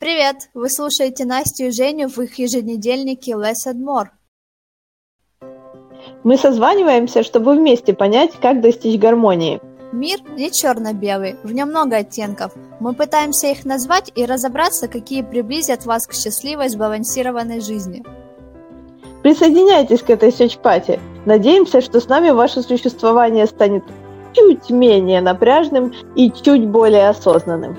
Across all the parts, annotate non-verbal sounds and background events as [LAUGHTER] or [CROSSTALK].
Привет! Вы слушаете Настю и Женю в их еженедельнике Less and More. Мы созваниваемся, чтобы вместе понять, как достичь гармонии. Мир не черно-белый, в нем много оттенков. Мы пытаемся их назвать и разобраться, какие приблизят вас к счастливой, сбалансированной жизни. Присоединяйтесь к этой сечпати. Надеемся, что с нами ваше существование станет чуть менее напряжным и чуть более осознанным.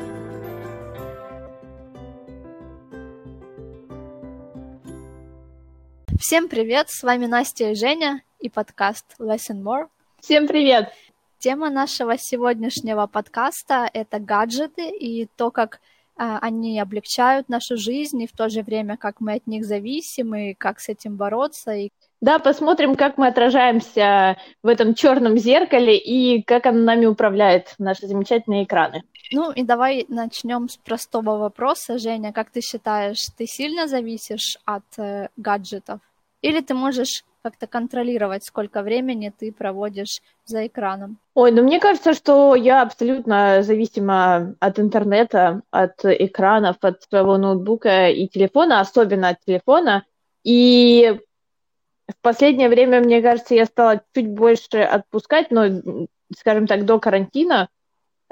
Всем привет, с вами Настя и Женя и подкаст Less and More. Всем привет! Тема нашего сегодняшнего подкаста — это гаджеты и то, как э, они облегчают нашу жизнь, и в то же время, как мы от них зависим, и как с этим бороться. И... Да, посмотрим, как мы отражаемся в этом черном зеркале и как оно нами управляет, наши замечательные экраны. Ну и давай начнем с простого вопроса, Женя. Как ты считаешь, ты сильно зависишь от э, гаджетов? Или ты можешь как-то контролировать, сколько времени ты проводишь за экраном? Ой, ну мне кажется, что я абсолютно зависима от интернета, от экранов, от своего ноутбука и телефона, особенно от телефона. И в последнее время, мне кажется, я стала чуть больше отпускать, но, скажем так, до карантина.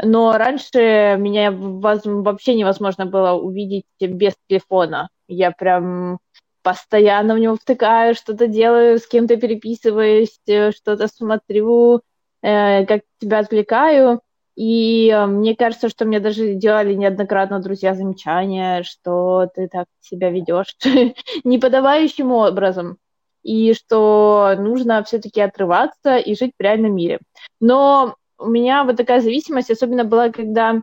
Но раньше меня вообще невозможно было увидеть без телефона. Я прям постоянно в него втыкаю, что-то делаю, с кем-то переписываюсь, э, что-то смотрю, э, как тебя отвлекаю. И э, мне кажется, что мне даже делали неоднократно друзья замечания, что ты так себя ведешь [LAUGHS] неподавающим образом, и что нужно все-таки отрываться и жить в реальном мире. Но у меня вот такая зависимость особенно была, когда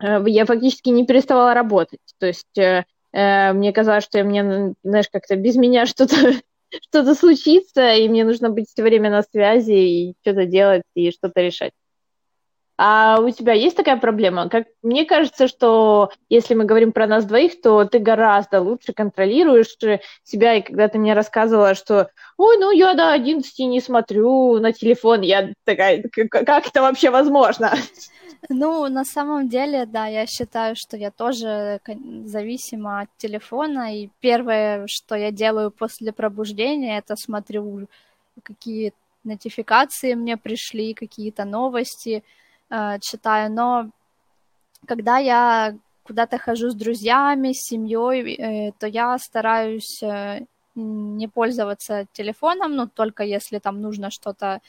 э, я фактически не переставала работать. То есть мне казалось, что мне, знаешь, как-то без меня [LAUGHS] что-то что-то случится, и мне нужно быть все время на связи и что-то делать и что-то решать. А у тебя есть такая проблема? Как мне кажется, что если мы говорим про нас двоих, то ты гораздо лучше контролируешь себя. И когда ты мне рассказывала, что ой, ну я до 11 не смотрю на телефон, я такая, как это вообще возможно? [LAUGHS] Ну, на самом деле, да, я считаю, что я тоже зависима от телефона, и первое, что я делаю после пробуждения, это смотрю, какие нотификации мне пришли, какие-то новости э, читаю, но когда я куда-то хожу с друзьями, с семьей, э, то я стараюсь э, не пользоваться телефоном, ну, только если там нужно что-то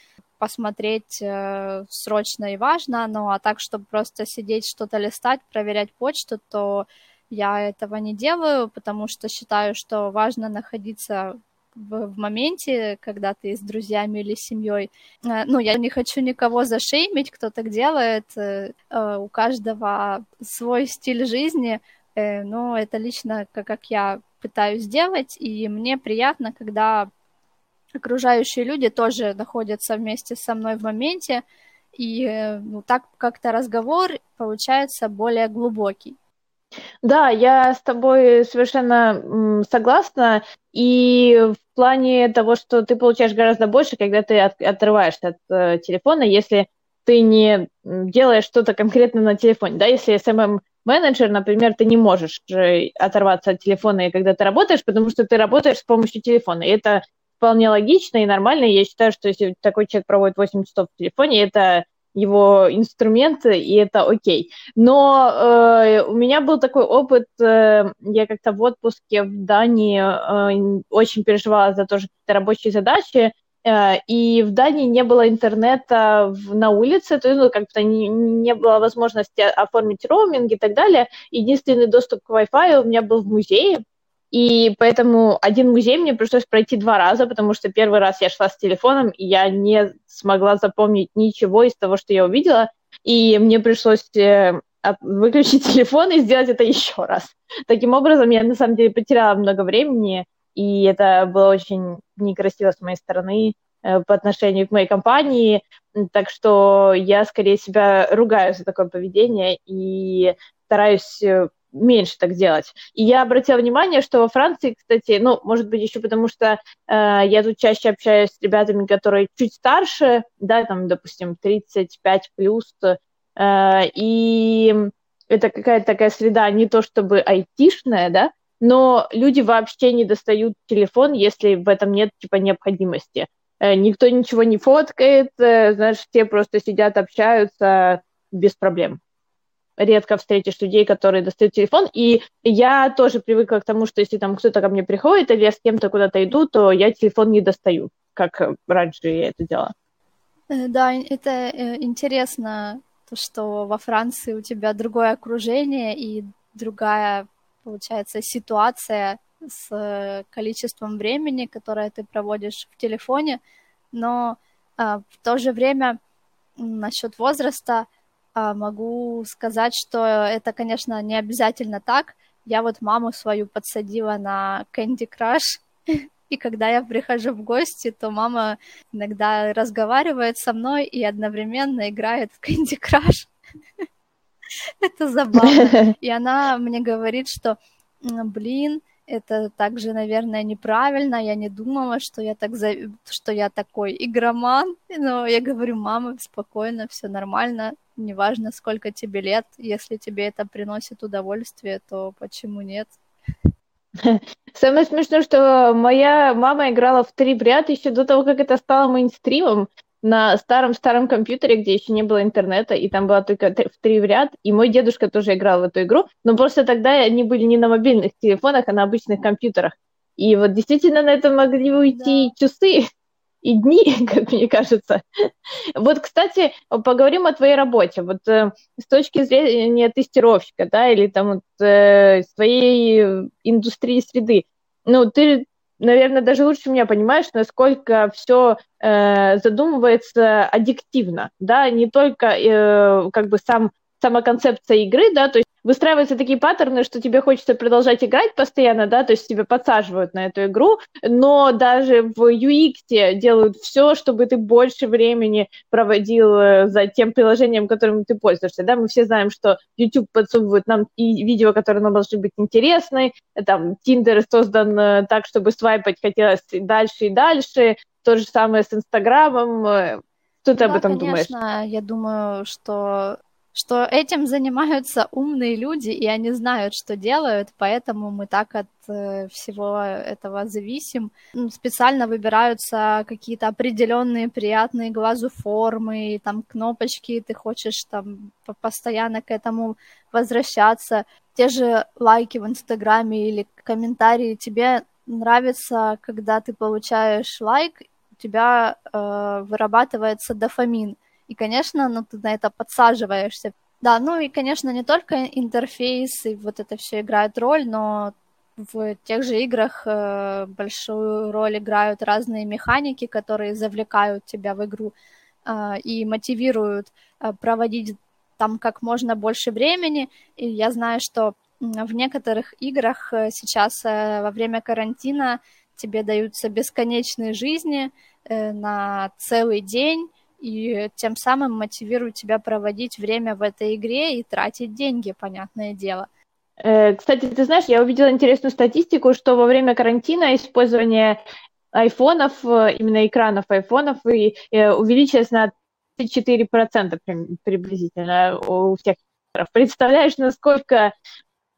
посмотреть э, срочно и важно, ну а так, чтобы просто сидеть, что-то листать, проверять почту, то я этого не делаю, потому что считаю, что важно находиться в, в моменте, когда ты с друзьями или семьей. Э, ну, я не хочу никого зашеймить, кто так делает. Э, у каждого свой стиль жизни, но это лично как, я пытаюсь сделать, и мне приятно, когда окружающие люди тоже находятся вместе со мной в моменте, и э, ну, так как-то разговор получается более глубокий. Да, я с тобой совершенно согласна. И в плане того, что ты получаешь гораздо больше, когда ты от, отрываешься от э, телефона, если ты не делаешь что-то конкретно на телефоне. Да, если SMM менеджер, например, ты не можешь оторваться от телефона, когда ты работаешь, потому что ты работаешь с помощью телефона. И это вполне логично и нормально. Я считаю, что если такой человек проводит 8 часов в телефоне, это его инструмент, и это окей. Но э, у меня был такой опыт, э, я как-то в отпуске в Дании э, очень переживала за тоже какие-то рабочие задачи, э, и в Дании не было интернета в, на улице, то есть ну, как-то не, не было возможности оформить роуминг и так далее. Единственный доступ к Wi-Fi у меня был в музее, и поэтому один музей мне пришлось пройти два раза, потому что первый раз я шла с телефоном, и я не смогла запомнить ничего из того, что я увидела. И мне пришлось э, выключить [LAUGHS] телефон и сделать это еще раз. Таким образом, я на самом деле потеряла много времени, и это было очень некрасиво с моей стороны э, по отношению к моей компании. Так что я скорее себя ругаю за такое поведение и стараюсь э, меньше так делать. И я обратила внимание, что во Франции, кстати, ну, может быть, еще потому что э, я тут чаще общаюсь с ребятами, которые чуть старше, да, там, допустим, 35 плюс, э, и это какая-то такая среда не то чтобы айтишная, да, но люди вообще не достают телефон, если в этом нет типа необходимости. Э, никто ничего не фоткает, э, знаешь, все просто сидят, общаются без проблем. Редко встретишь людей, которые достают телефон. И я тоже привыкла к тому, что если там кто-то ко мне приходит или я с кем-то куда-то иду, то я телефон не достаю, как раньше я это делала. Э, да, это интересно, то, что во Франции у тебя другое окружение и другая получается, ситуация с э, количеством времени, которое ты проводишь в телефоне, но а, в то же время насчет возраста могу сказать, что это, конечно, не обязательно так. Я вот маму свою подсадила на Candy Crush, [LAUGHS] и когда я прихожу в гости, то мама иногда разговаривает со мной и одновременно играет в Candy Crush. [LAUGHS] Это забавно. [LAUGHS] И она мне говорит, что, блин, это также, наверное, неправильно. Я не думала, что я так за... что я такой игроман. Но я говорю, мама, спокойно, все нормально. Неважно, сколько тебе лет. Если тебе это приносит удовольствие, то почему нет? [LAUGHS] Самое смешное, что моя мама играла в три в ряд еще до того, как это стало мейнстримом на старом-старом компьютере, где еще не было интернета, и там была только в три в ряд, и мой дедушка тоже играл в эту игру, но просто тогда они были не на мобильных телефонах, а на обычных компьютерах. И вот действительно на это могли уйти да. часы и дни, [LAUGHS] как мне кажется. Вот, кстати, поговорим о твоей работе. Вот э, с точки зрения тестировщика, да, или там вот, э, своей индустрии среды. Ну, ты наверное, даже лучше меня понимаешь, насколько все э, задумывается аддиктивно, да, не только э, как бы сам сама концепция игры, да, то есть выстраиваются такие паттерны, что тебе хочется продолжать играть постоянно, да, то есть тебя подсаживают на эту игру, но даже в UX делают все, чтобы ты больше времени проводил э, за тем приложением, которым ты пользуешься, да, мы все знаем, что YouTube подсовывает нам и видео, которые нам должны быть интересны, там, Tinder создан э, так, чтобы свайпать хотелось дальше и дальше, то же самое с Инстаграмом, э, что ты да, об этом конечно, думаешь? я думаю, что что этим занимаются умные люди, и они знают, что делают, поэтому мы так от э, всего этого зависим. Специально выбираются какие-то определенные приятные глазу формы, там кнопочки, ты хочешь там постоянно к этому возвращаться. Те же лайки в Инстаграме или комментарии тебе нравится, когда ты получаешь лайк, у тебя э, вырабатывается дофамин и, конечно, ну, ты на это подсаживаешься. Да, ну и, конечно, не только интерфейс и вот это все играет роль, но в тех же играх э, большую роль играют разные механики, которые завлекают тебя в игру э, и мотивируют э, проводить там как можно больше времени. И я знаю, что в некоторых играх э, сейчас э, во время карантина тебе даются бесконечные жизни э, на целый день, и тем самым мотивирует тебя проводить время в этой игре и тратить деньги, понятное дело. Э, кстати, ты знаешь, я увидела интересную статистику, что во время карантина использование айфонов, э, именно экранов айфонов, и, э, увеличилось на 34% приблизительно у всех. Представляешь, насколько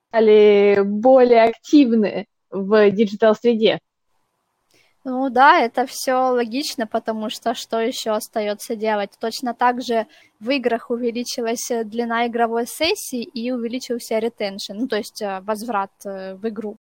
стали более активны в digital -среде? Ну да, это все логично, потому что что еще остается делать? Точно так же в играх увеличилась э, длина игровой сессии и увеличился retention, ну то есть э, возврат э, в игру.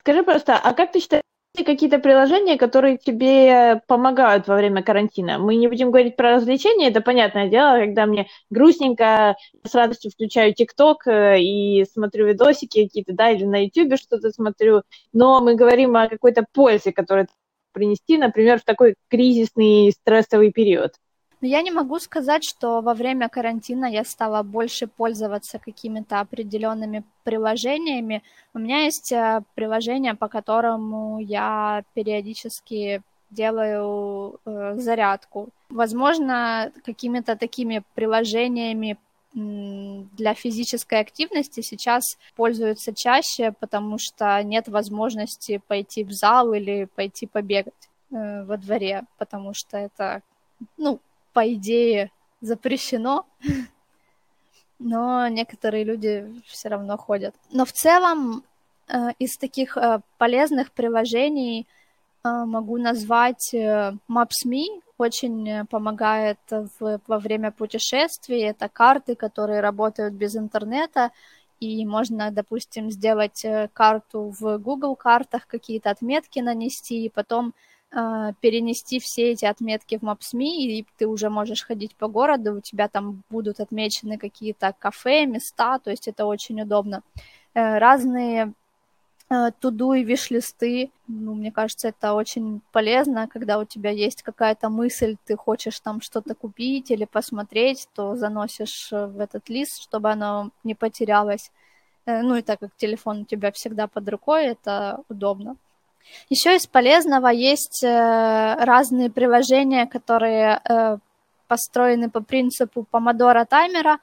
Скажи просто, а как ты считаешь, какие-то приложения, которые тебе помогают во время карантина. Мы не будем говорить про развлечения, это понятное дело, когда мне грустненько, с радостью включаю ТикТок э, и смотрю видосики какие-то, да, или на Ютубе что-то смотрю, но мы говорим о какой-то пользе, которую принести, например, в такой кризисный стрессовый период. Но я не могу сказать, что во время карантина я стала больше пользоваться какими-то определенными приложениями. У меня есть э, приложение, по которому я периодически делаю э, зарядку. Возможно, какими-то такими приложениями для физической активности сейчас пользуются чаще, потому что нет возможности пойти в зал или пойти побегать э, во дворе, потому что это, ну, по идее, запрещено, [LAUGHS] но некоторые люди все равно ходят. Но в целом э, из таких э, полезных приложений э, могу назвать Maps.me, очень помогает в, во время путешествий. Это карты, которые работают без интернета, и можно, допустим, сделать карту в Google картах, какие-то отметки нанести, и потом перенести все эти отметки в Maps.me, и ты уже можешь ходить по городу, у тебя там будут отмечены какие-то кафе, места, то есть это очень удобно. Э, разные э, туду и виш-листы, ну, мне кажется, это очень полезно, когда у тебя есть какая-то мысль, ты хочешь там что-то купить или посмотреть, то заносишь э, в этот лист, чтобы оно не потерялось. Ну и так как телефон у тебя всегда под рукой, это удобно. Еще из полезного есть э, разные приложения, которые э, построены по принципу помодора таймера.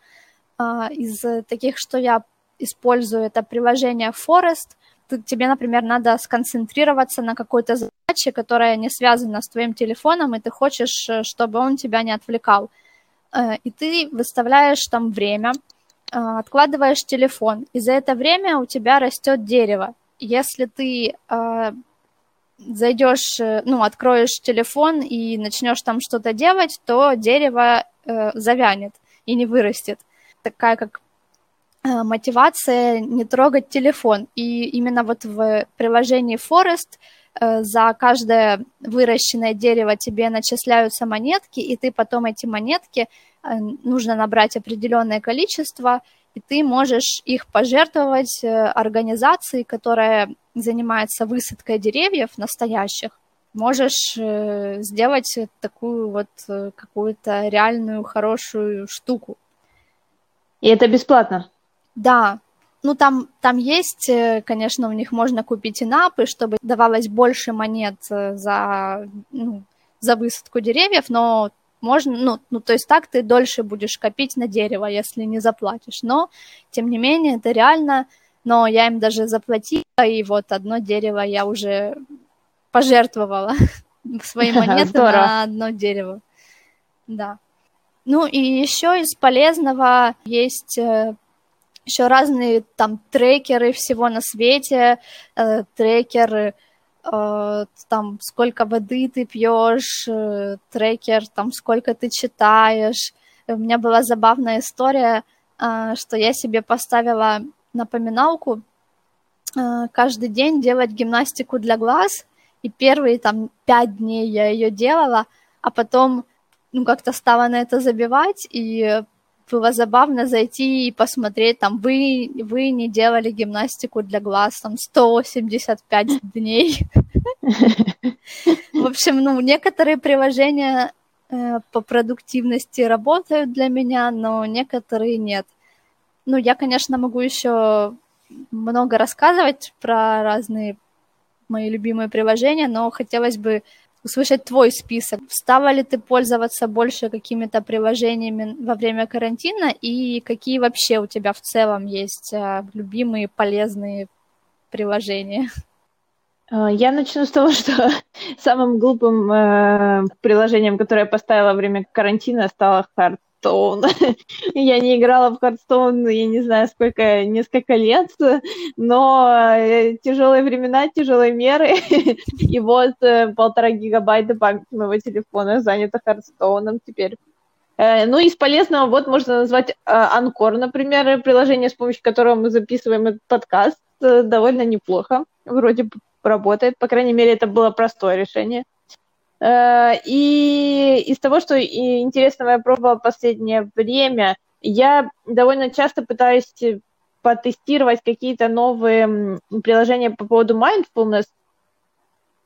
Э, из таких, что я использую, это приложение Forest. тебе, например, надо сконцентрироваться на какой-то задаче, которая не связана с твоим телефоном, и ты хочешь, чтобы он тебя не отвлекал. И ты выставляешь там время, откладываешь телефон, и за это время у тебя растет дерево. Если ты зайдешь, э, ну, откроешь телефон и начнешь там что-то делать, то дерево э, завянет и не вырастет. Такая как э, мотивация не трогать телефон. И именно вот в приложении Forest э, за каждое выращенное дерево тебе начисляются монетки, и ты потом эти монетки э, нужно набрать определенное количество, и ты можешь их пожертвовать э, организации, которая занимается высадкой деревьев настоящих. Можешь э, сделать такую вот э, какую-то реальную хорошую штуку. И это бесплатно? Да, ну, там, там есть, конечно, у них можно купить инапы, чтобы давалось больше монет за, ну, за высадку деревьев, но можно, ну, ну, то есть так ты дольше будешь копить на дерево, если не заплатишь. Но, тем не менее, это реально, но я им даже заплатила, и вот одно дерево я уже пожертвовала [LAUGHS] свои [LAUGHS] монеты на одно дерево. Да. Ну и еще из полезного есть э, еще разные там трекеры всего на свете, э, трекеры там сколько воды ты пьешь, э, трекер, там сколько ты читаешь. У меня была забавная история, э, что я себе поставила напоминалку каждый день делать гимнастику для глаз, и первые там пять дней я ее делала, а потом ну, как-то стала на это забивать, и было забавно зайти и посмотреть, там, вы, вы не делали гимнастику для глаз, там, 185 [LAUGHS] дней. В общем, ну, некоторые приложения э, по продуктивности работают для меня, но некоторые нет. Ну, я, конечно, могу еще много рассказывать про разные мои любимые приложения, но хотелось бы услышать твой список. Стала ли ты пользоваться больше какими-то приложениями во время карантина и какие вообще у тебя в целом есть а, любимые полезные приложения? А, я начну с того, [LAUGHS] что самым глупым э, приложением, которое я поставила во время карантина, стало Hard Hearthstone. [LAUGHS] я не играла в Hearthstone, я не знаю, сколько, несколько лет, но э, тяжелые времена, тяжелые меры. [LAUGHS] И вот э, полтора гигабайта памяти моего телефона занято Hearthstone теперь. Э, ну, из полезного вот можно назвать Анкор, например, приложение, с помощью которого мы записываем этот подкаст. Довольно неплохо. Вроде работает. По крайней мере, это было простое решение. Э, и из того, что интересного я пробовала в последнее время, я довольно часто пытаюсь потестировать какие-то новые приложения по поводу mindfulness,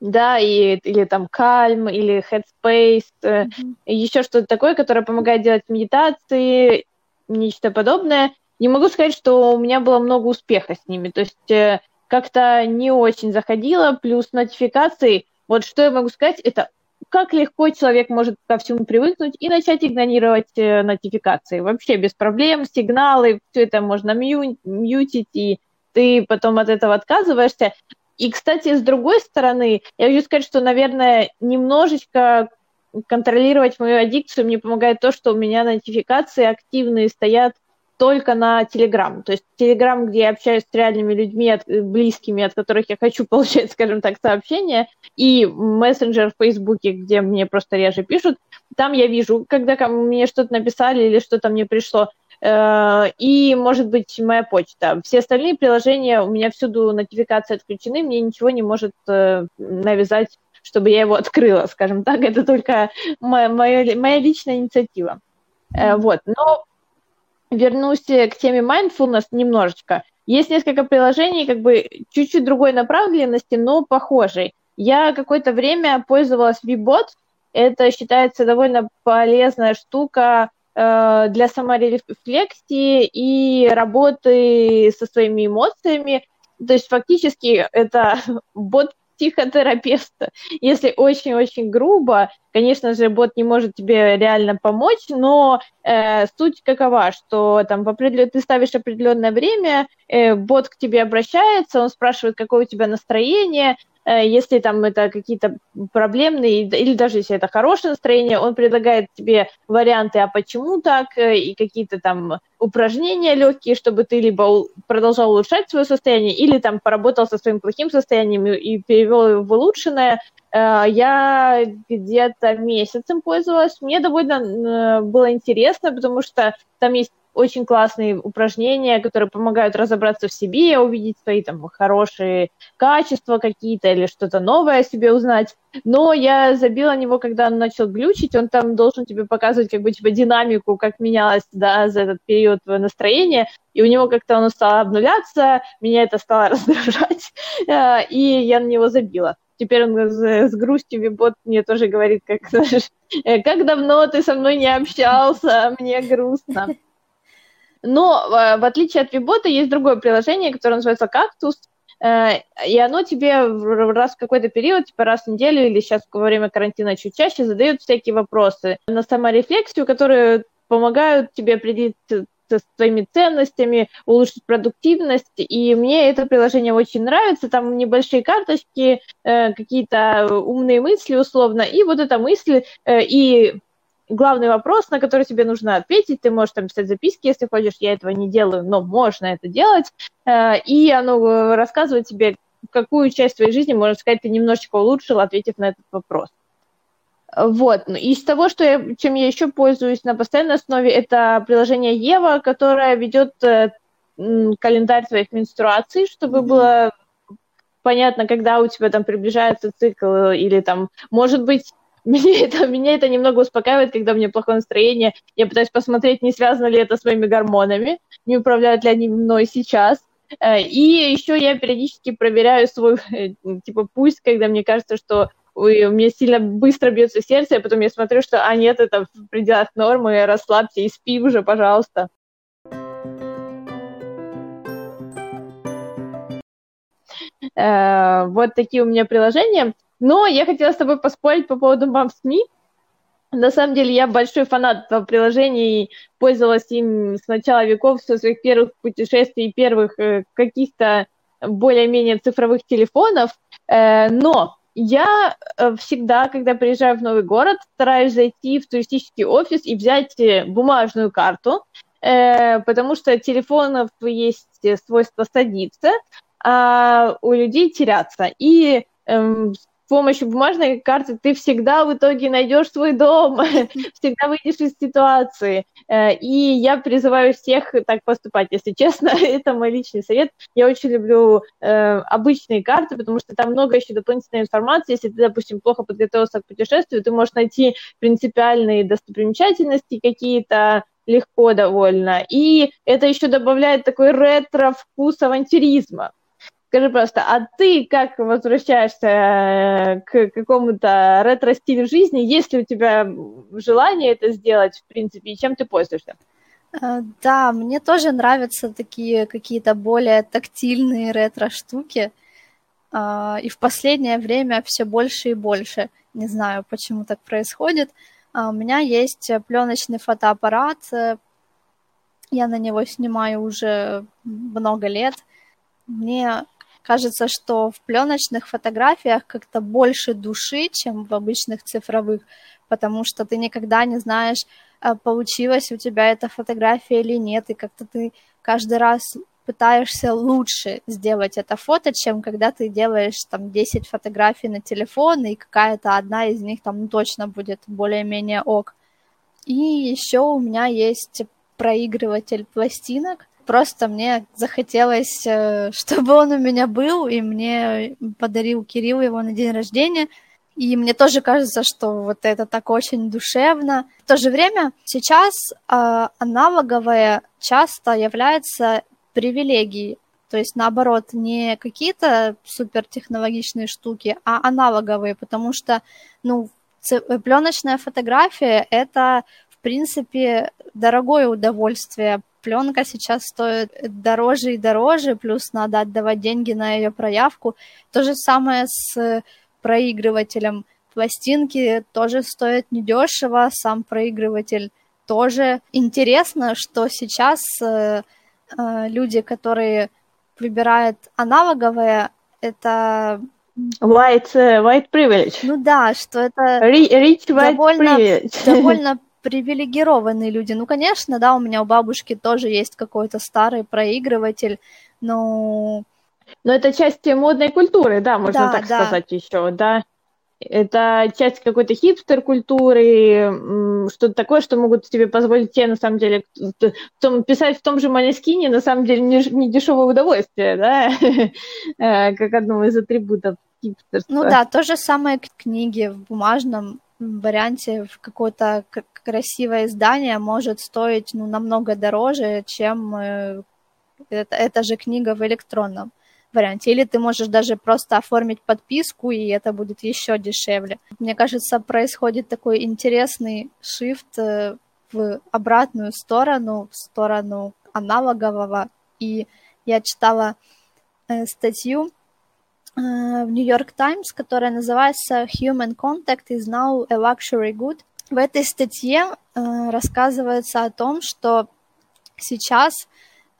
да, и, или там Calm, или Headspace, mm-hmm. еще что-то такое, которое помогает делать медитации, нечто подобное. Не могу сказать, что у меня было много успеха с ними, то есть э, как-то не очень заходило, плюс нотификации. Вот что я могу сказать, это как легко человек может ко всему привыкнуть и начать игнорировать э, нотификации. Вообще без проблем, сигналы, все это можно мью, мьютить, и ты потом от этого отказываешься. И, кстати, с другой стороны, я хочу сказать, что, наверное, немножечко контролировать мою аддикцию мне помогает то, что у меня нотификации активные стоят только на Telegram. То есть Telegram, где я общаюсь с реальными людьми, от, близкими, от которых я хочу [LAUGHS] получать, скажем так, сообщения, и мессенджер в Фейсбуке, где мне просто реже пишут, там я вижу, когда мне что-то написали или что-то мне пришло, э, и, может быть, моя почта. Все остальные приложения, у меня всюду нотификации отключены, мне ничего не может э, навязать чтобы я его открыла, скажем так. [LAUGHS] Это только моя, моя, личная инициатива. Э, вот. Но вернусь к теме mindfulness немножечко. Есть несколько приложений, как бы чуть-чуть другой направленности, но похожей. Я какое-то время пользовалась VBot. Это считается довольно полезная штука э, для саморефлексии и работы со своими эмоциями. То есть фактически это [LAUGHS] бот психотерапевта. Если очень-очень грубо, конечно же, бот не может тебе реально помочь, но э, суть какова, что там в определен... ты ставишь определенное время, э, бот к тебе обращается, он спрашивает, какое у тебя настроение, если там это какие-то проблемные, или даже если это хорошее настроение, он предлагает тебе варианты, а почему так, э, и какие-то там упражнения легкие, чтобы ты либо продолжал улучшать свое состояние, или там поработал со своим плохим состоянием и перевел его в улучшенное. Э, я где-то месяцем пользовалась. Мне довольно было интересно, потому что там есть очень классные упражнения, которые помогают разобраться в себе, увидеть свои там хорошие качества какие-то или что-то новое о себе узнать. Но я забила него, когда он начал глючить, он там должен тебе показывать как бы типа динамику, как менялось да, за этот период твое настроение, и у него как-то оно стало обнуляться, меня это стало [LAUGHS] раздражать, э, и я на него забила теперь он с, с грустью Вибот мне тоже говорит, как, знаешь, «Э, как давно ты со мной не общался, мне грустно. Но э, в отличие от Вибота есть другое приложение, которое называется «Кактус», э, и оно тебе раз в какой-то период, типа раз в неделю или сейчас во время карантина чуть чаще задает всякие вопросы на саморефлексию, которые помогают тебе определить с твоими ценностями, улучшить продуктивность. И мне это приложение очень нравится. Там небольшие карточки, э, какие-то умные мысли условно. И вот эта мысль и главный вопрос, на который тебе нужно ответить. Ты можешь там писать записки, если хочешь. Я этого не делаю, но можно это делать. Э, и оно рассказывает тебе, какую часть твоей жизни, можно сказать, ты немножечко улучшил, ответив на этот вопрос. Вот. Ну, из того, что я, чем я еще пользуюсь на постоянной основе, это приложение Ева, которое ведет э, календарь твоих менструаций, чтобы mm-hmm. было понятно, когда у тебя там приближается цикл, или там, может быть, [LAUGHS] меня это, меня это немного успокаивает, когда у меня плохое настроение. Я пытаюсь посмотреть, не связано ли это с моими гормонами, не управляют ли они мной сейчас. Э, и еще я периодически проверяю свой, [LAUGHS] э, типа, пульс, когда мне кажется, что у меня сильно быстро бьется сердце, а потом я смотрю, что, а нет, это в пределах нормы, расслабься и спи уже, пожалуйста. Э, вот такие у меня приложения. Но я хотела с тобой поспорить по поводу мам. На самом деле я большой фанат и пользовалась им с начала веков, со своих первых путешествий, первых э, каких-то более-менее цифровых телефонов. Э, но я э, всегда, когда приезжаю в новый город, стараюсь зайти в туристический офис и взять бумажную карту, потому что телефонов есть свойство садиться, а у людей теряться. И эм, помощью бумажной карты ты всегда в итоге найдешь свой дом, [LAUGHS] всегда выйдешь из ситуации. Э, и я призываю всех так поступать, если [LAUGHS] честно, это мой личный совет. Я очень люблю э, обычные карты, потому что там много еще дополнительной информации. Если ты, допустим, плохо подготовился к путешествию, ты можешь найти принципиальные достопримечательности какие-то, легко довольно. И это еще добавляет такой ретро-вкус авантюризма. Скажи просто, а ты как возвращаешься э, к какому-то ретро-стилю жизни? Есть ли у тебя желание это сделать, в принципе, и чем ты пользуешься? Э, да, мне тоже нравятся такие какие-то более тактильные ретро-штуки. Э, и в последнее время все больше и больше. Не знаю, почему так происходит. А у меня есть пленочный фотоаппарат. Я на него снимаю уже много лет. Мне кажется, что в пленочных фотографиях как-то больше души, чем в обычных цифровых, потому что ты никогда не знаешь, а, получилась у тебя эта фотография или нет, и как-то ты каждый раз пытаешься лучше сделать это фото, чем когда ты делаешь там 10 фотографий на телефон, и какая-то одна из них там точно будет более-менее ок. И еще у меня есть проигрыватель пластинок. Просто мне захотелось, э, [LAUGHS] чтобы он у меня был, и мне подарил Кирилл его на день рождения. И мне тоже кажется, что вот это так очень душевно. В то же время сейчас э, аналоговое часто является привилегией. То есть, наоборот, не какие-то супертехнологичные штуки, а аналоговые, потому что, ну, пленочная фотография — это, в принципе, дорогое удовольствие. Пленка сейчас стоит дороже и дороже, плюс надо отдавать деньги на ее проявку. То же самое с проигрывателем. Пластинки тоже стоят недешево, сам проигрыватель тоже. Интересно, что сейчас э, э, люди, которые выбирают аналоговое, это White, uh, white privilege. Ну да, что это rich white довольно, privilege. [LAUGHS] довольно привилегированные люди. Ну, конечно, да, у меня у бабушки тоже есть какой-то старый проигрыватель, но... Но это часть модной культуры, да, можно да, так да. сказать еще, да. Это часть какой-то хипстер-культуры, что-то такое, что могут себе позволить те, на самом деле, том, писать в том же Манескине, на самом деле, не, не дешевое удовольствие, да, [LAUGHS] э, как одно из атрибутов хипстерства. Ну да, то же самое книги в бумажном варианте, в какое-то красивое издание может стоить ну, намного дороже, чем э, это, эта же книга в электронном варианте. Или ты можешь даже просто оформить подписку, и это будет еще дешевле. Мне кажется, происходит такой интересный шифт э, в обратную сторону, в сторону аналогового. И я читала э, статью в New York Times, которая называется Human Contact is now a luxury good. В этой статье э, рассказывается о том, что сейчас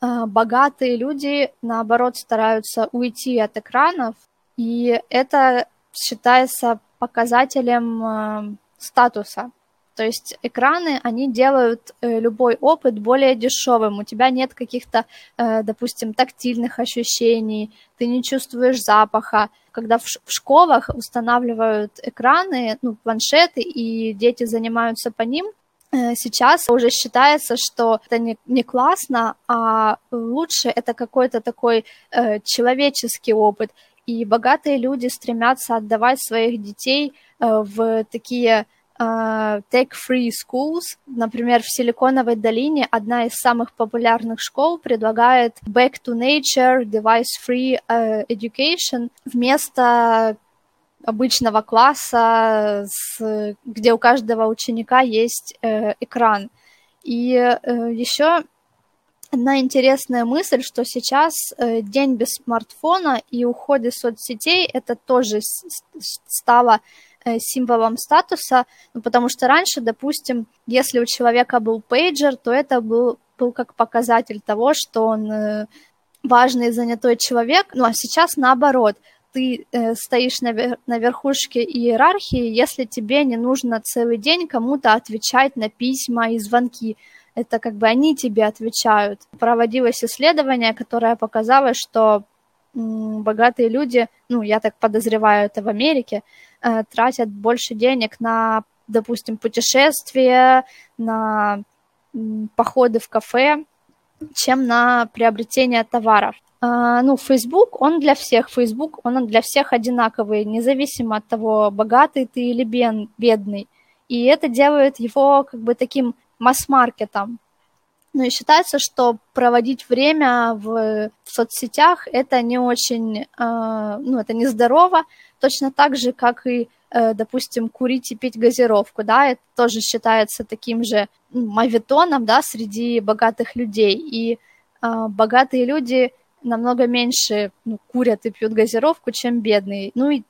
а, богатые люди, наоборот, стараются уйти от экранов, и это считается показателем статуса. То есть экраны, они делают э, любой опыт более дешевым. У тебя нет каких-то, э, допустим, тактильных ощущений, ты не чувствуешь запаха. Когда в школах устанавливают экраны, ну, планшеты, и дети занимаются по ним, Э, сейчас уже считается, что это не, классно, а лучше это какой-то такой человеческий опыт. И богатые люди стремятся отдавать своих детей в такие э, tech-free schools. Например, в Силиконовой долине одна из самых популярных школ предлагает back to nature, device-free uh, education вместо обычного класса, с, где у каждого ученика есть э, экран. И э, еще одна интересная мысль, что сейчас э, день без смартфона и уходе соцсетей это тоже стало э, символом статуса, ну, потому что раньше, допустим, если у человека был пейджер, то это был, был как показатель того, что он э, важный и занятой человек, ну а сейчас наоборот – ты э, стоишь на, на верхушке иерархии, если тебе не нужно целый день кому-то отвечать на письма и звонки. Это как бы они тебе отвечают. Проводилось исследование, которое показало, что богатые люди, ну, я так подозреваю, это в Америке, э, тратят больше денег на, допустим, путешествия, на походы в кафе, чем на приобретение товаров. А, ну, Facebook, он для всех, Facebook, он для всех одинаковый, независимо от того, богатый ты или бедный. И это делает его как бы таким масс-маркетом. Ну и считается, что проводить время в, в соцсетях это не очень, э, ну это не здорово, точно так же, как и, э, допустим, курить и пить газировку, да, это тоже считается таким же ну, мавитоном, да, среди богатых людей. И э, богатые люди намного меньше ну, курят и пьют газировку, чем бедные. Ну и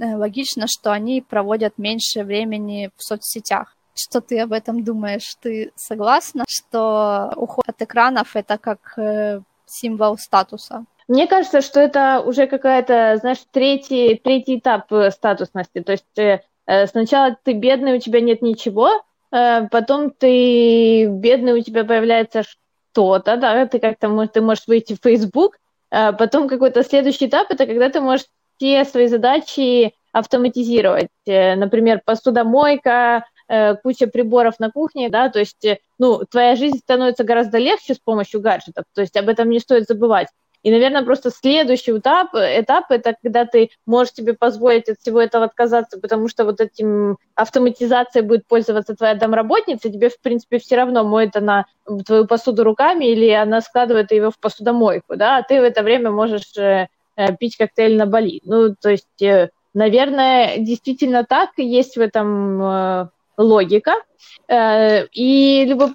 э, логично, что они проводят меньше времени в соцсетях. Что ты об этом думаешь? Ты согласна, что уход от экранов это как э, символ статуса? Мне кажется, что это уже какая-то, знаешь, третий, третий этап э, статусности. То есть э, сначала ты бедный, у тебя нет ничего, потом ты бедный, у тебя появляется что-то, да, ты как-то ты можешь выйти в Facebook, потом какой-то следующий этап, это когда ты можешь все свои задачи автоматизировать. Например, посудомойка, куча приборов на кухне, да, то есть, э, ну, твоя жизнь становится гораздо легче с помощью гаджетов, то есть об этом не стоит забывать. И, наверное, просто следующий этап, этап это когда ты можешь себе позволить от всего этого отказаться, потому что вот этим автоматизацией будет пользоваться твоя домработница, тебе, в принципе, все равно моет она твою посуду руками или она складывает ее в посудомойку, да, а ты в это время можешь э, пить коктейль на Бали. Ну, то есть, э, наверное, действительно так, есть в этом э, логика. Э, и либо,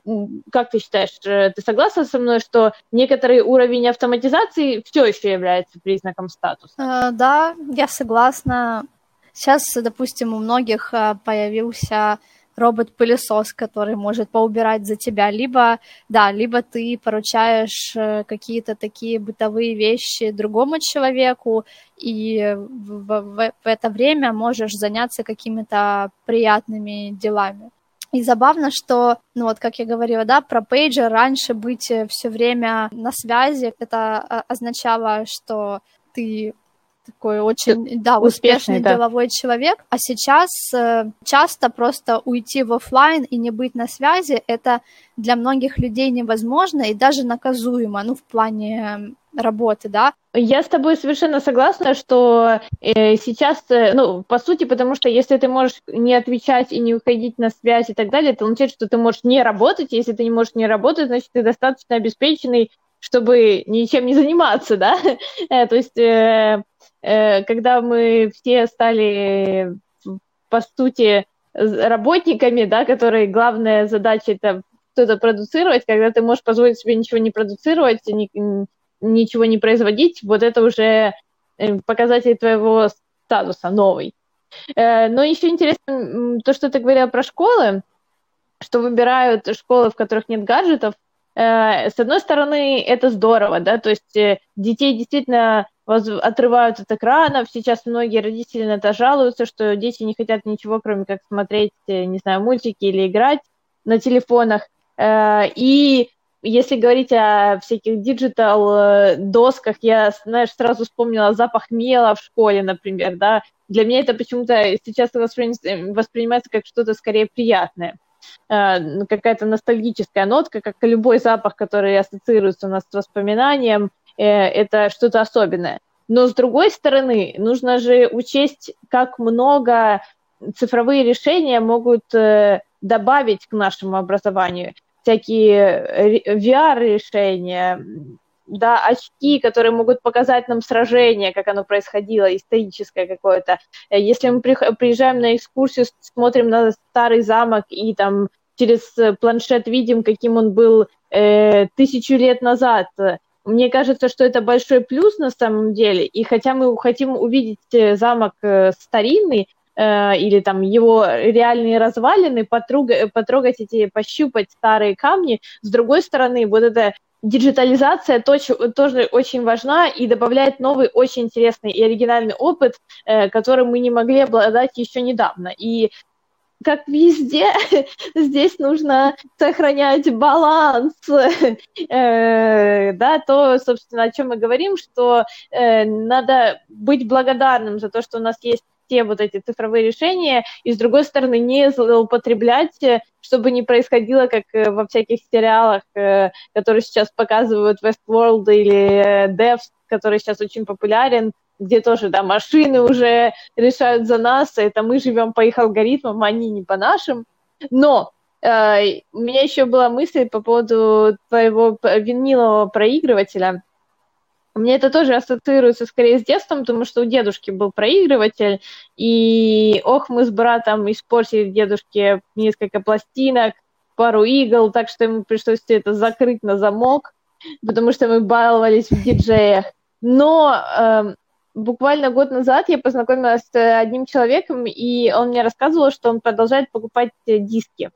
как ты считаешь, э, ты согласна со мной, что некоторый уровень автоматизации все еще является признаком статуса? Э, да, я согласна. Сейчас, допустим, у многих появился робот-пылесос, который может поубирать за тебя, либо, да, либо ты поручаешь какие-то такие бытовые вещи другому человеку, и в, в, в это время можешь заняться какими-то приятными делами. И забавно, что, ну вот, как я говорила, да, про пейджер раньше быть э, все время на связи, это а, означало, что ты такой очень, да, успешный, успешный да. деловой человек, а сейчас э, часто просто уйти в офлайн и не быть на связи, это для многих людей невозможно и даже наказуемо, ну, в плане работы, да. Я с тобой совершенно согласна, что э, сейчас, э, ну, по сути, потому что если ты можешь не отвечать и не уходить на связь и так далее, это означает, что ты можешь не работать. Если ты не можешь не работать, значит, ты достаточно обеспеченный, чтобы ничем не заниматься, да. [LAUGHS] э, то есть э, Э, когда мы все стали, по сути, работниками, да, которые главная задача это что-то продуцировать, когда ты можешь позволить себе ничего не продуцировать, ни, ничего не производить, вот это уже показатель твоего статуса новый. Но еще интересно то, что ты говорила про школы, что выбирают школы, в которых нет гаджетов. С одной стороны, это здорово, да, то есть детей действительно отрывают от экранов. Сейчас многие родители на это жалуются, что дети не хотят ничего, кроме как смотреть, э, не знаю, мультики или играть на телефонах. Э, и если говорить о всяких digital э, досках, я, знаешь, сразу вспомнила запах мела в школе, например, да. Для меня это почему-то сейчас воспринимается как что-то скорее приятное какая-то ностальгическая нотка, как и любой запах, который ассоциируется у нас с воспоминанием, Э, это что-то особенное. Но с другой стороны, нужно же учесть, как много цифровые решения могут э, добавить к нашему образованию. Всякие VR-решения, да, очки, которые могут показать нам сражение, как оно происходило, историческое какое-то. Э, если мы приезжаем на экскурсию, смотрим на старый замок и там через планшет видим, каким он был э, тысячу лет назад, мне кажется, что это большой плюс на самом деле. И хотя мы хотим увидеть э, замок э, старинный, э, или там его реальные развалины, потрогать, потрогать эти, пощупать старые камни, с другой стороны, вот эта диджитализация тоже, очень важна и добавляет новый, очень интересный и оригинальный опыт, э, которым мы не могли обладать еще недавно. И как везде, [LAUGHS] здесь нужно сохранять баланс, [LAUGHS] э, да, то, собственно, о чем мы говорим, что э, надо быть благодарным за то, что у нас есть все вот эти цифровые решения, и, с другой стороны, не злоупотреблять, чтобы не происходило, как э, во всяких сериалах, э, которые сейчас показывают Westworld или э, Devs, который сейчас очень популярен, где тоже, да, машины уже решают за нас, это мы живем по их алгоритмам, а они не по нашим. Но э, у меня еще была мысль по поводу твоего винилового проигрывателя. Мне это тоже ассоциируется скорее с детством, потому что у дедушки был проигрыватель, и ох, мы с братом испортили дедушке несколько пластинок, пару игл, так что ему пришлось все это закрыть на замок, потому что мы баловались в диджеях. Но э, буквально год назад я познакомилась с одним человеком, и он мне рассказывал, что он продолжает покупать диски.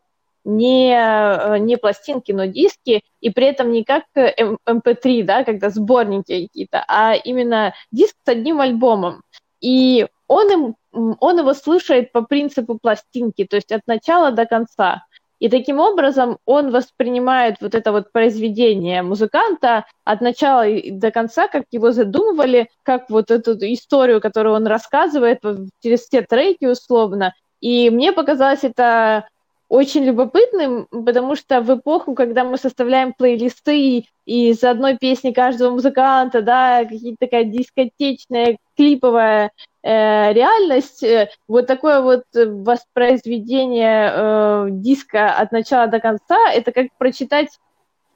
Не, э, не пластинки, но диски, и при этом не как MP3, да, когда сборники какие-то, а именно диск с одним альбомом. И он, им, он его слушает по принципу пластинки, то есть от начала до конца. И таким образом он воспринимает вот это вот произведение музыканта от начала до конца, как его задумывали, как вот эту историю, которую он рассказывает через все треки условно. И мне показалось это очень любопытным, потому что в эпоху, когда мы составляем плейлисты из одной песни каждого музыканта, да, какие-то такая дискотечная, клиповая э, реальность, э, вот такое вот воспроизведение э, диска от начала до конца, это как прочитать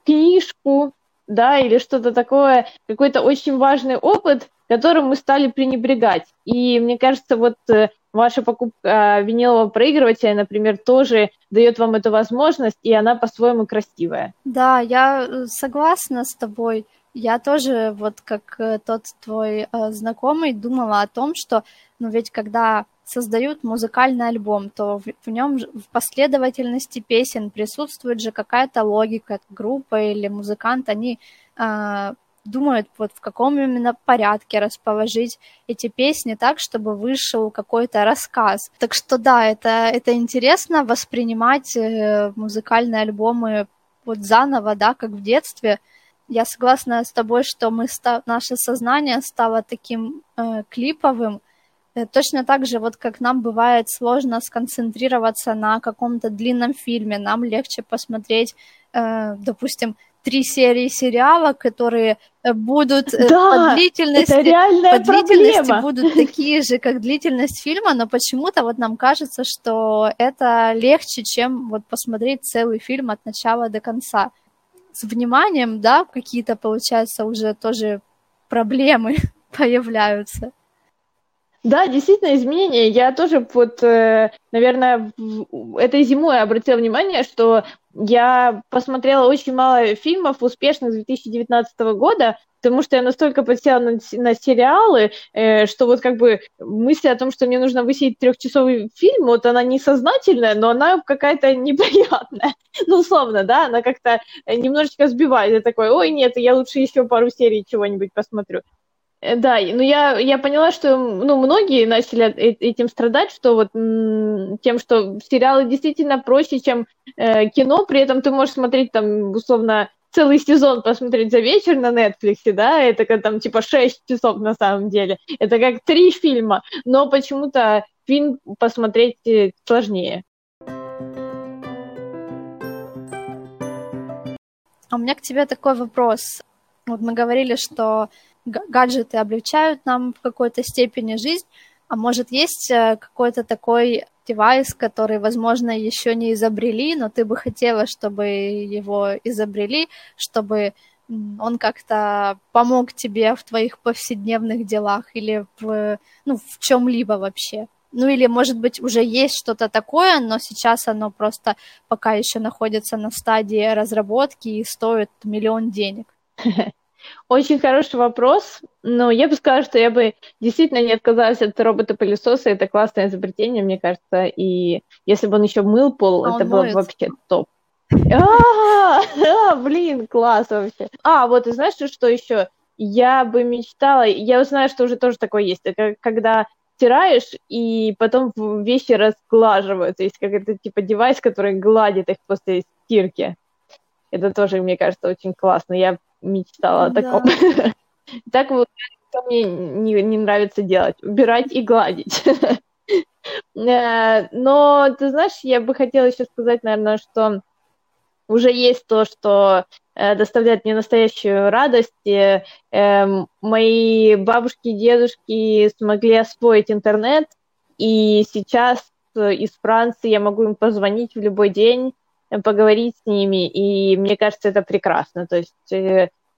книжку, да, или что-то такое, какой-то очень важный опыт, которым мы стали пренебрегать. И мне кажется, вот э, ваша покупка винилового проигрывателя, например, тоже дает вам эту возможность, и она по-своему красивая. Да, я э, согласна с тобой. Я тоже, вот как э, тот твой знакомый, думала о том, что, ну ведь когда создают музыкальный альбом, то в, в нем в последовательности песен присутствует же какая-то логика. Группа или музыкант, они э, думают, вот в каком именно порядке расположить эти песни так, чтобы вышел какой-то рассказ. Так что да, это, это интересно воспринимать э, музыкальные альбомы вот заново, да, как в детстве. Я согласна с тобой, что мы наше сознание стало таким э, клиповым, э, Точно так же, вот как нам бывает сложно сконцентрироваться на каком-то длинном фильме, нам легче посмотреть, э, допустим, три серии сериала, которые э, будут э, да, по длительности, по длительности будут такие же, как длительность фильма, но почему-то вот нам кажется, что это легче, чем вот посмотреть целый фильм от начала до конца. С вниманием, да, какие-то, получается, уже тоже проблемы [LAUGHS] появляются. Да, действительно, изменения. Я тоже вот, э, наверное, этой зимой обратила внимание, что я посмотрела очень мало фильмов успешных 2019 года, потому что я настолько подсела на, на сериалы, э, что вот как бы мысль о том, что мне нужно высидеть трехчасовый фильм, вот она несознательная, но она какая-то неприятная. [LAUGHS] Ну, условно, да, она как-то немножечко сбивает. Я такой, ой, нет, я лучше еще пару серий чего-нибудь посмотрю. Э, да, ну я, я поняла, что ну, многие начали этим страдать, что вот тем, что сериалы действительно проще, чем э, кино, при этом ты можешь смотреть там, условно, целый сезон посмотреть за вечер на Netflix, да, это как там типа 6 часов на самом деле, это как три фильма, но почему-то фильм посмотреть э, сложнее. А у меня к тебе такой вопрос. Вот мы говорили, что гаджеты облегчают нам в какой-то степени жизнь, а может есть э, какой-то такой девайс, который, возможно, еще не изобрели, но ты бы хотела, чтобы его изобрели, чтобы он как-то помог тебе в твоих повседневных делах или в, ну, в чем-либо вообще. Ну или, может быть, уже есть что-то такое, но сейчас оно просто пока еще находится на стадии разработки и стоит миллион денег. [LAUGHS] Очень хороший вопрос. Но я бы сказала, что я бы действительно не отказалась от робота-пылесоса. Это классное изобретение, мне кажется. И если бы он еще мыл пол, а это было бы вообще топ. А, [LAUGHS] блин, класс вообще. А, вот, и знаешь, что еще? Я бы мечтала, я знаю, что уже тоже такое есть, это когда стираешь, и потом вещи разглаживаются. Есть какой-то типа девайс, который гладит их после стирки. Это тоже, мне кажется, очень классно. Я мечтала о таком. [LAUGHS] Так вот, мне не, не нравится делать. Убирать и гладить. [LAUGHS] Э, но, ты знаешь, я бы хотела еще сказать, наверное, что уже есть то, что э, доставляет мне настоящую радость. Э, эм, мои бабушки и дедушки смогли освоить интернет, и сейчас из Франции я могу им позвонить в любой день, поговорить с ними, и мне кажется, это прекрасно. То есть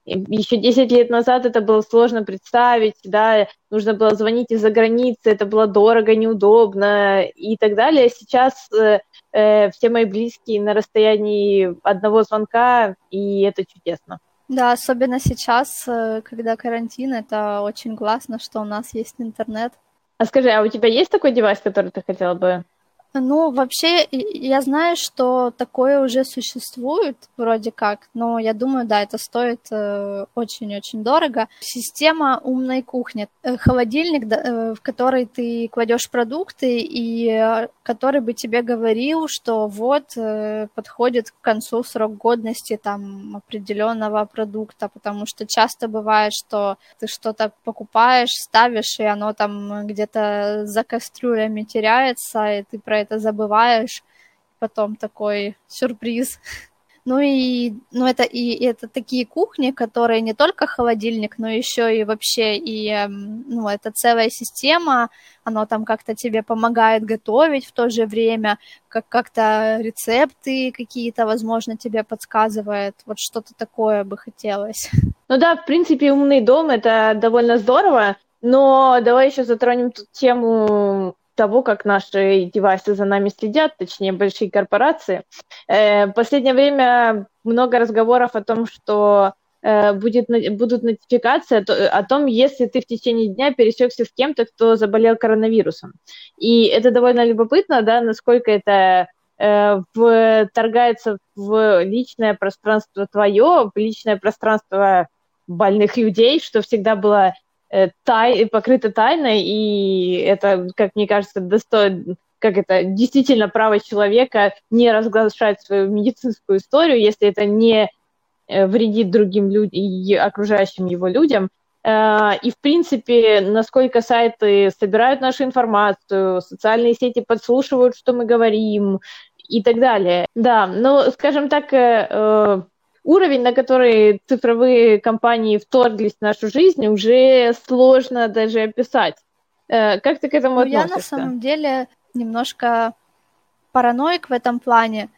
еще 10 лет назад это было сложно представить, да, нужно было звонить из-за границы, это было дорого, неудобно и так далее. Сейчас э, э, все мои близкие на расстоянии одного звонка, и это чудесно. Да, особенно сейчас, э, когда карантин, это очень классно, что у нас есть интернет. А скажи, а у тебя есть такой девайс, который ты хотела бы Ну, вообще, я знаю, что такое уже существует, вроде как, но я думаю, да, это стоит э, очень-очень дорого. Система умной кухни. Э, холодильник, э, в который ты кладешь продукты, и который бы тебе говорил, что вот подходит к концу срок годности там определенного продукта, потому что часто бывает, что ты что-то покупаешь, ставишь, и оно там где-то за кастрюлями теряется, и ты про это забываешь, потом такой сюрприз. [LAUGHS] Ну и ну это и, это такие кухни, которые не только холодильник, но еще и вообще и эм, ну это целая система, оно там как-то тебе помогает готовить в то же время, как как-то рецепты какие-то, возможно, тебе подсказывает. Вот что-то такое бы хотелось. [LAUGHS] Ну да, в принципе, умный дом это довольно здорово, но давай еще затронем тут тему того, как наши девайсы за нами следят, точнее, большие корпорации. Э, в последнее время много разговоров о том, что э, будет, будут нотификации о том, если ты в течение дня пересекся с кем-то, кто заболел коронавирусом. И это довольно любопытно, да, насколько это э, вторгается в личное пространство твое, в личное пространство больных людей, что всегда было тай, покрыто тайной, и это, как мне кажется, достоин, как это, действительно право человека не разглашать свою медицинскую историю, если это не э, вредит другим людям и окружающим его людям. Э, и, в принципе, насколько сайты собирают нашу информацию, социальные сети подслушивают, что мы говорим и так далее. Да, но, скажем так, уровень, на который цифровые компании вторглись в нашу жизнь, уже сложно даже описать. Э, как ты к этому ну, относишься? Я на самом деле немножко параноик в этом плане.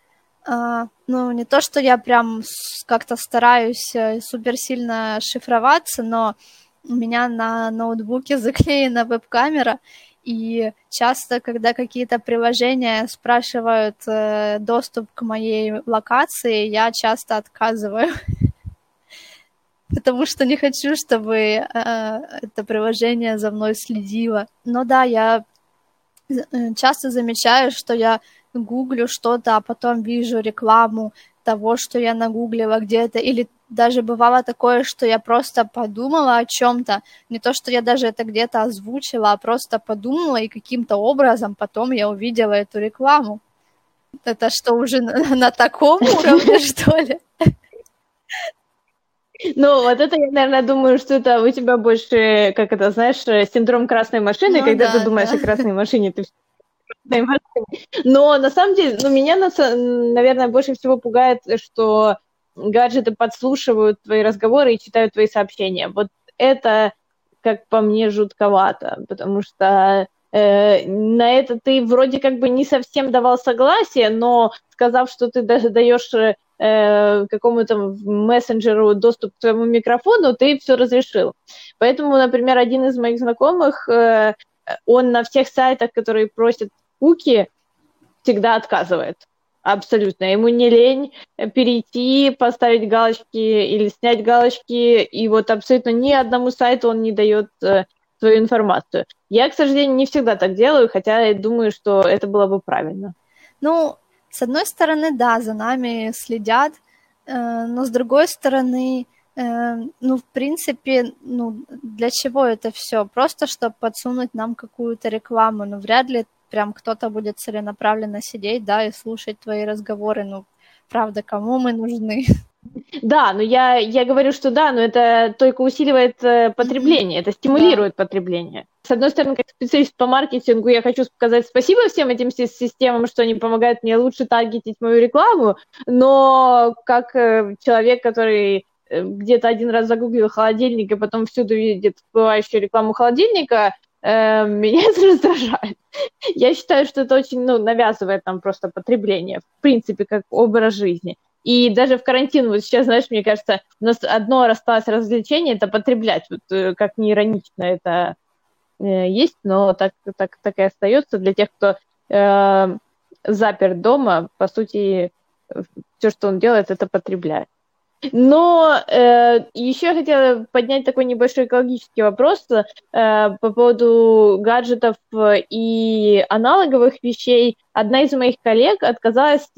Uh, ну, не то, что я прям как-то стараюсь э, супер сильно шифроваться, но у меня на ноутбуке заклеена веб-камера, и часто, когда какие-то приложения спрашивают э, доступ к моей локации, я часто отказываю, [LAUGHS] потому что не хочу, чтобы э, это приложение за мной следило. Но да, я э, часто замечаю, что я гуглю что-то, а потом вижу рекламу того, что я нагуглила где-то, или даже бывало такое, что я просто подумала о чем-то, не то, что я даже это где-то озвучила, а просто подумала, и каким-то образом потом я увидела эту рекламу. Это что, уже на, на таком уровне, [LAUGHS] что ли? Ну, вот это, я, наверное, думаю, что это у тебя больше, как это, знаешь, синдром красной машины, ну, когда да, ты думаешь да. о красной машине, ты но на самом деле, ну, меня, наверное, больше всего пугает, что гаджеты подслушивают твои разговоры и читают твои сообщения. Вот это, как по мне, жутковато, потому что э, на это ты вроде как бы не совсем давал согласие, но сказав, что ты даешь э, какому-то мессенджеру доступ к твоему микрофону, ты все разрешил. Поэтому, например, один из моих знакомых, э, он на всех сайтах, которые просят куки, всегда отказывает. Абсолютно. Ему не лень перейти, поставить галочки или снять галочки, и вот абсолютно ни одному сайту он не дает э, свою информацию. Я, к сожалению, не всегда так делаю, хотя я думаю, что это было бы правильно. Ну, с одной стороны, да, за нами следят, э, но с другой стороны, э, ну, в принципе, ну, для чего это все? Просто, чтобы подсунуть нам какую-то рекламу, но вряд ли прям кто-то будет целенаправленно сидеть, да, и слушать твои разговоры, ну, правда, кому мы нужны? Да, но я, я говорю, что да, но это только усиливает э, потребление, это стимулирует да. потребление. С одной стороны, как специалист по маркетингу, я хочу сказать спасибо всем этим системам, что они помогают мне лучше таргетить мою рекламу, но как э, человек, который э, где-то один раз загуглил холодильник и потом всюду видит всплывающую рекламу холодильника, [LAUGHS] меня это раздражает. Я считаю, что это очень, ну, навязывает нам просто потребление, в принципе, как образ жизни. И даже в карантин, вот сейчас, знаешь, мне кажется, у нас одно осталось развлечение, это потреблять. Вот э, как не иронично это э, есть, но так, так, так и остается для тех, кто э, запер дома, по сути, все, что он делает, это потребляет. Но э, еще я хотела поднять такой небольшой экологический вопрос э, по поводу гаджетов и аналоговых вещей. Одна из моих коллег отказалась,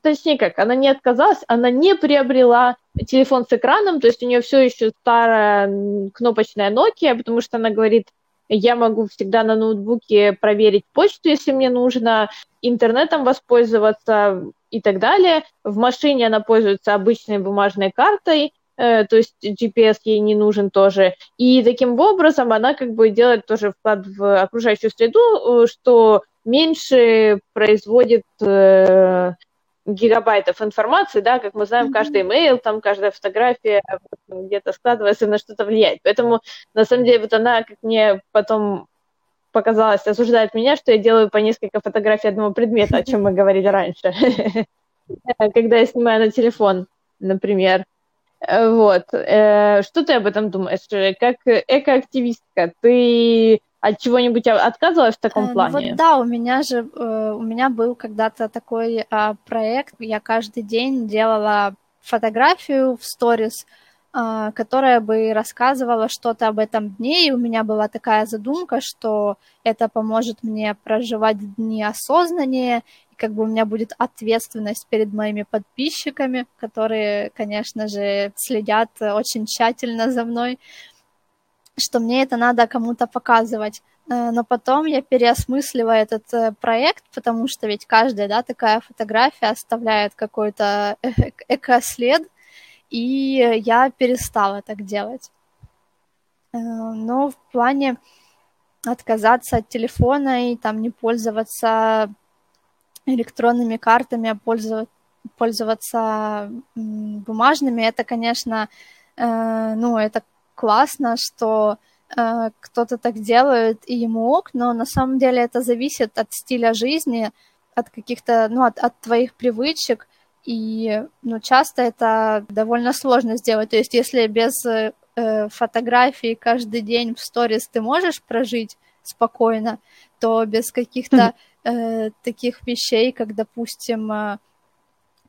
точнее как, она не отказалась, она не приобрела телефон с экраном, то есть у нее все еще старая кнопочная Nokia, потому что она говорит, я могу всегда на ноутбуке проверить почту, если мне нужно, интернетом воспользоваться и так далее. В машине она пользуется обычной бумажной картой, э, то есть GPS ей не нужен тоже. И таким образом она как бы делает тоже вклад в окружающую среду, э, что меньше производит э, гигабайтов информации, да, как мы знаем, каждый имейл, там каждая фотография где-то складывается на что-то влияет. Поэтому, на самом деле, вот она, как мне потом показалось, осуждает меня, что я делаю по несколько фотографий одного предмета, о чем мы говорили раньше, [LAUGHS] когда я снимаю на телефон, например. Вот. Э, что ты об этом думаешь? Как экоактивистка, ты от чего-нибудь отказывалась в таком э, плане? Вот да, у меня же э, у меня был когда-то такой а, проект, я каждый день делала фотографию в сторис, которая бы рассказывала что-то об этом дне, и у меня была такая задумка, что это поможет мне проживать дни осознаннее, и как бы у меня будет ответственность перед моими подписчиками, которые, конечно же, следят очень тщательно за мной, что мне это надо кому-то показывать. Э, но потом я переосмысливаю этот э, проект, потому что ведь каждая да, такая фотография оставляет какой-то экослед, и я перестала так делать. Э, но в плане отказаться от телефона и там не пользоваться электронными картами, а пользоваться, пользоваться бумажными, это, конечно, ну, это классно, что э, кто-то так делает и ему ок, но на самом деле это зависит от стиля жизни, от каких-то, ну, от, от твоих привычек, и, ну, часто это довольно сложно сделать. То есть, если без э, фотографий каждый день в сторис ты можешь прожить спокойно, то без каких-то э, таких вещей, как, допустим, э,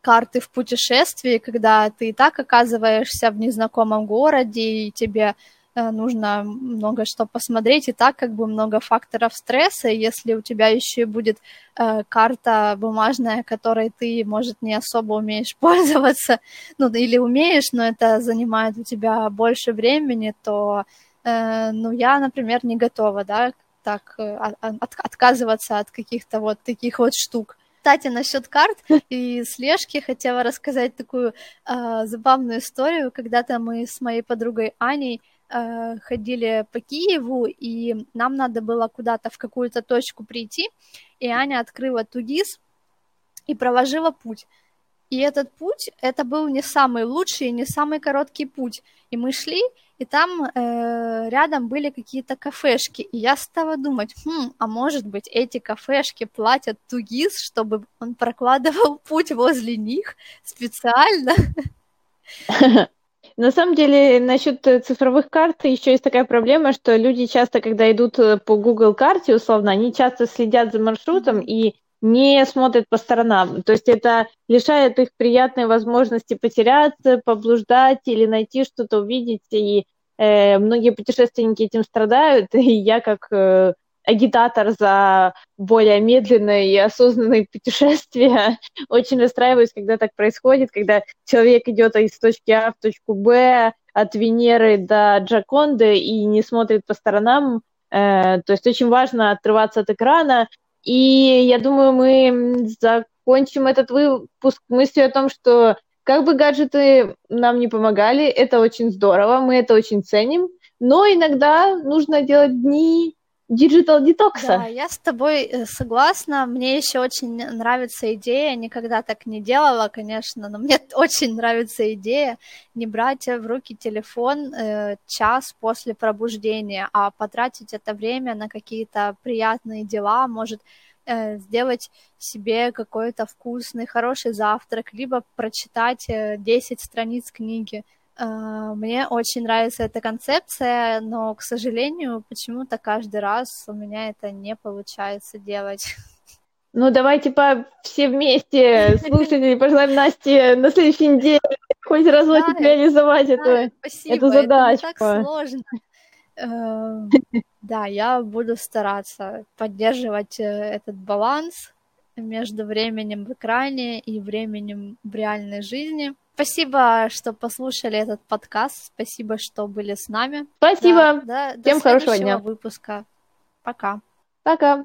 карты в путешествии, когда ты и так оказываешься в незнакомом городе, и тебе э, нужно много что посмотреть, и так как бы много факторов стресса, если у тебя еще будет э, карта бумажная, которой ты, может, не особо умеешь [LAUGHS] пользоваться, ну, или умеешь, но это занимает у тебя больше времени, то, э, ну, я, например, не готова, да, так э, от, отказываться от каких-то вот таких вот штук. Кстати, насчет карт и слежки хотела рассказать такую э, забавную историю. Когда-то мы с моей подругой Аней э, ходили по Киеву, и нам надо было куда-то в какую-то точку прийти, и Аня открыла Тугис и проложила путь. И этот путь, это был не самый лучший не самый короткий путь. И мы шли, и там э, рядом были какие-то кафешки. И я стала думать, хм, а может быть эти кафешки платят Тугис, чтобы он прокладывал [LAUGHS] путь возле них специально? [LAUGHS] На самом деле, насчет э, цифровых карт еще есть такая проблема, что люди часто, когда идут э, по Google карте, условно, они часто следят за маршрутом и не смотрят по сторонам. То есть это лишает их приятной возможности потеряться, поблуждать или найти что-то, увидеть. И э, многие путешественники этим страдают. [LAUGHS] И я как э, агитатор за более медленное и осознанное путешествие. [LAUGHS] Очень расстраиваюсь, когда так происходит, когда человек идет из точки А в точку Б, от Венеры до Джаконды и не смотрит по сторонам. Э, то есть очень важно отрываться от экрана, и я думаю, мы закончим этот выпуск мыслью о том, что как бы гаджеты нам не помогали, это очень здорово, мы это очень ценим, но иногда нужно делать дни digital детокса. Да, я с тобой э, согласна. Мне еще очень нравится идея, никогда так не делала, конечно, но мне [LAUGHS] очень нравится идея не брать в руки телефон э, час после пробуждения, а потратить это время на какие-то приятные дела, может э, сделать себе какой-то вкусный, хороший завтрак, либо прочитать 10 э, страниц книги. А, мне очень нравится эта концепция, но, к сожалению, почему-то каждый раз у меня это не получается делать. Ну, давайте по все вместе, слушатели, пожелаем Насте на следующей неделе хоть разочек да, реализовать да, эту, спасибо. эту задачку. Это не так сложно. Эм, [LAUGHS] да, я буду стараться поддерживать э, этот баланс между временем в экране и временем в реальной жизни. Спасибо, что послушали этот подкаст. Спасибо, что были с нами. Спасибо. Да, да, Всем хорошего дня. выпуска. Пока. Пока.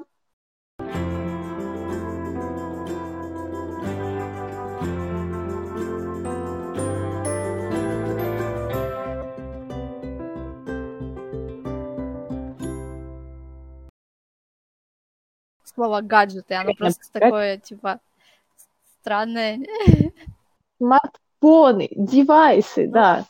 слово гаджеты, оно просто такое, типа, странное. Смартфоны, девайсы, да.